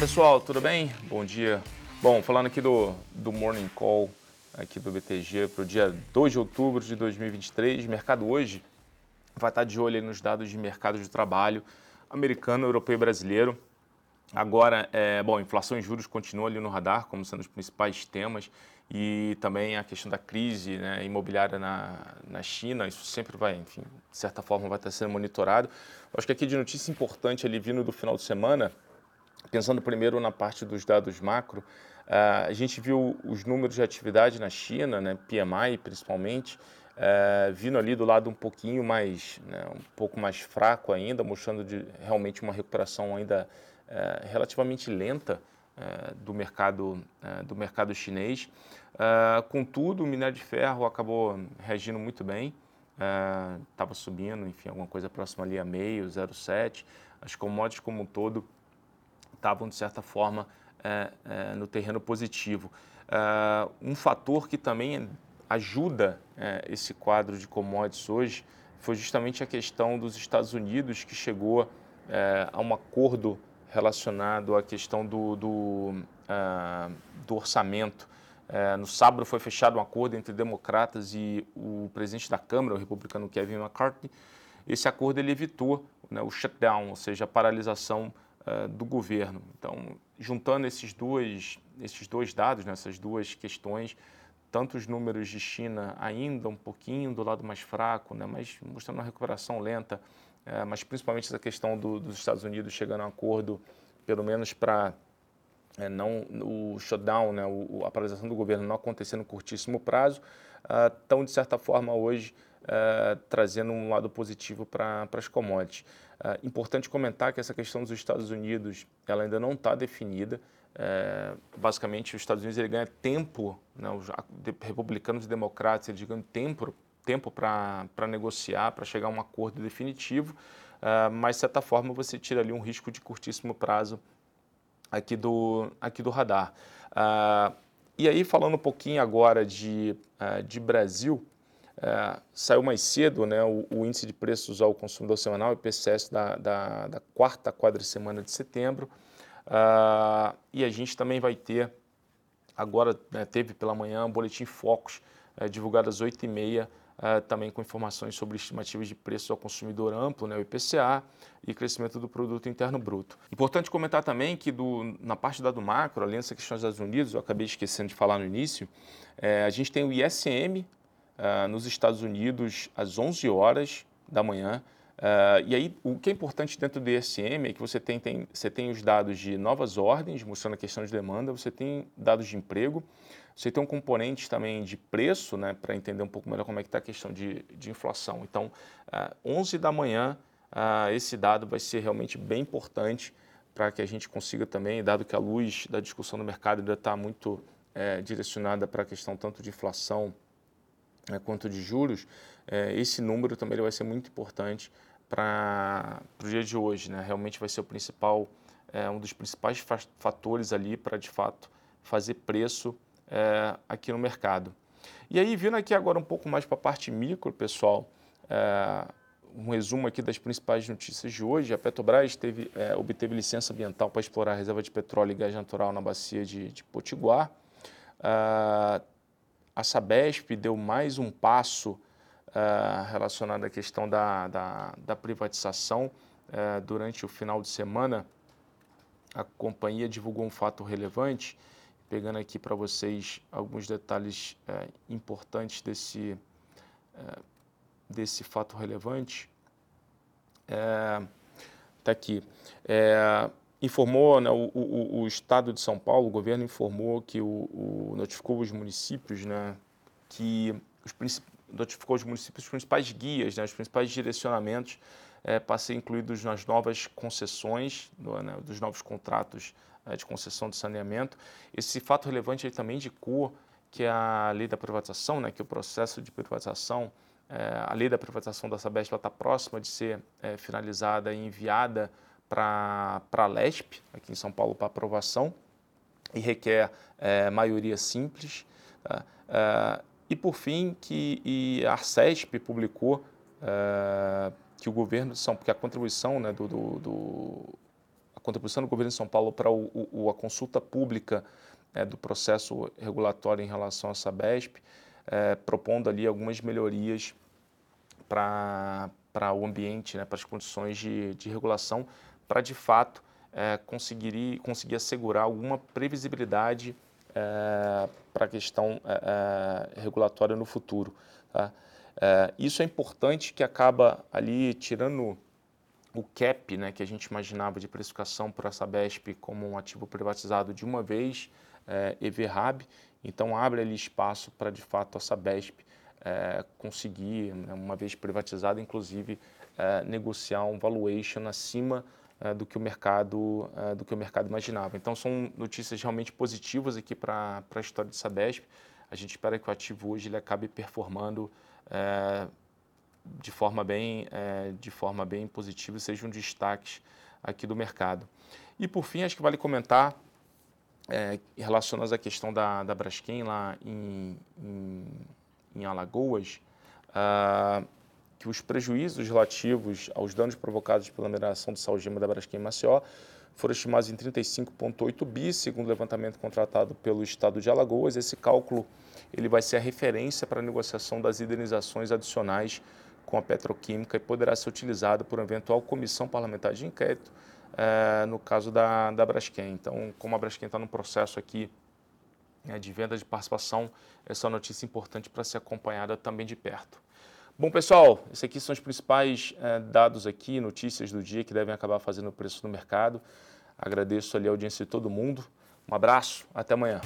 pessoal, tudo bem? Bom dia. Bom, falando aqui do, do Morning Call aqui do BTG para o dia 2 de outubro de 2023, mercado hoje vai estar de olho nos dados de mercado de trabalho americano, europeu e brasileiro. Agora, é, bom, inflação e juros continuam ali no radar como sendo os principais temas e também a questão da crise né, imobiliária na, na China, isso sempre vai, enfim, de certa forma vai estar sendo monitorado. Acho que aqui de notícia importante ali vindo do final de semana, Pensando primeiro na parte dos dados macro, uh, a gente viu os números de atividade na China, né, PMI principalmente, uh, vindo ali do lado um pouquinho mais, né, um pouco mais fraco ainda, mostrando de, realmente uma recuperação ainda uh, relativamente lenta do mercado do mercado chinês. contudo, o minério de ferro acabou reagindo muito bem, estava subindo, enfim, alguma coisa próxima ali a meio, 0,7. As commodities como um todo estavam, de certa forma, é, é, no terreno positivo. É, um fator que também ajuda é, esse quadro de commodities hoje foi justamente a questão dos Estados Unidos, que chegou é, a um acordo relacionado à questão do, do, é, do orçamento. no sábado foi fechado um acordo entre democratas e o presidente da Câmara, o republicano Kevin McCarthy. Esse acordo ele evitou né, o shutdown, ou seja, a paralisação uh, do governo. Então, juntando esses dois, esses dois dados, né, essas duas questões, tanto os números de China ainda um pouquinho do lado mais fraco, né, mas mostrando uma recuperação lenta, uh, mas principalmente essa questão do, dos Estados Unidos chegando a um acordo, pelo menos para é, não o shutdown, né, o, a paralisação do governo não acontecer no curtíssimo prazo, estão uh, de certa forma hoje uh, trazendo um lado positivo para as commodities. Uh, importante comentar que essa questão dos Estados Unidos ela ainda não está definida. É, basicamente, os Estados Unidos ele ganha tempo, né, os republicanos e democratas eles ganham tempo tempo para negociar, para chegar a um acordo definitivo, uh, mas de certa forma você tira ali um risco de curtíssimo prazo aqui do, aqui do radar. Uh, e aí, falando um pouquinho agora de, uh, de Brasil, é, saiu mais cedo né, o, o, índice de preços ao consumidor semanal, IPCS, da, da, da quarta quadricemana de setembro. Uh, e a gente também vai ter, agora né, teve pela manhã um boletim Focus, é, divulgado às 8h30, uh, também com informações sobre estimativas de preços ao consumidor amplo, né, o IPCA, e crescimento do produto interno bruto. Importante comentar também que do, na parte da do macro, dessa questão dos Estados Unidos, eu acabei esquecendo de falar no início, é, a gente tem o ISM, uh, nos Estados Unidos às 11 horas da manhã. Uh, e aí, o que é importante dentro do ISM é que você tem, tem, você tem os dados de novas ordens, mostrando a questão de demanda, você tem dados de emprego, você tem um componente também de preço, né, para entender um pouco melhor como é que está a questão de, de inflação. Então, uh, 11 da manhã, uh, esse dado vai ser realmente bem importante para que a gente consiga também, dado que a luz da discussão no mercado ainda está muito é, direcionada para a questão tanto de inflação né, quanto de juros, é, esse número também vai ser muito importante para o dia de hoje. Né? Realmente vai ser o principal, é, um dos principais fatores ali para, de fato, fazer preço é, aqui no mercado. E aí, vindo aqui agora um pouco mais para a parte micro, pessoal, é, um resumo aqui das principais notícias de hoje. A Petrobras teve, é, obteve licença ambiental para explorar a reserva de petróleo e gás natural na bacia de, de Potiguar. Uh, a Sabesp deu mais um passo uh, relacionado à questão da, da, da privatização. Uh, durante o final de semana, a companhia divulgou um fato relevante, pegando aqui para vocês alguns detalhes uh, importantes desse, desse fato relevante. Está aqui. Informou, né, o, o, o, Estado de São Paulo, o governo informou que o, o notificou os municípios né, que os notificou os municípios os principais guias, né, os principais direcionamentos é, para ser incluídos nas novas concessões, do, né, dos novos contratos é, de concessão de saneamento. Esse fato relevante ele também indicou que a lei da privatização, né, que o processo de privatização, é, a lei da privatização da Sabesp está próxima de ser é, finalizada e enviada para a LESP, aqui em São Paulo, para aprovação, e requer é, maioria simples. Tá? É, e, por fim, que a Arcesp publicou uh, que o governo de São Paulo, que a contribuição, né, do, do, do, a contribuição do governo de São Paulo para o, o, a consulta pública é, do processo regulatório em relação à Sabesp, é, propondo ali algumas melhorias para o ambiente, né, para as condições de, de regulação, para de fato é, conseguir, conseguir assegurar alguma previsibilidade é, para a questão é, é, regulatória no futuro. Tá? É, isso é importante que acaba ali tirando o cap né, que a gente imaginava de precificação para a Sabesp como um ativo privatizado de uma vez, é, EVRAB, então abre ali espaço para de fato a Sabesp é, conseguir, né, uma vez privatizada, inclusive é, negociar um valuation acima do que o mercado é, do que o mercado imaginava. Então são notícias realmente positivas aqui para a história de Sabesp. A gente espera que o ativo hoje ele acabe performando é, de forma bem é, de forma bem positiva e seja um destaque aqui do mercado. E por fim, acho que vale comentar é, relacionadas à questão da, da Braskem lá em, em, em Alagoas, uh, que os prejuízos relativos aos danos provocados pela mineração de salgema da Braskem Maceió foram estimados em 35,8 bi, segundo o levantamento contratado pelo Estado de Alagoas. Esse cálculo ele vai ser a referência para a negociação das indenizações adicionais com a petroquímica e poderá ser utilizado por eventual comissão parlamentar de inquérito, é, no caso da, da Braskem. Então, como a Braskem está no processo aqui é, de venda de participação, essa é notícia importante para ser acompanhada também de perto. Bom, pessoal, esses aqui são os principais é, dados aqui, notícias do dia que devem acabar fazendo o preço no mercado. Agradeço ali a audiência de todo mundo. Um abraço, até amanhã.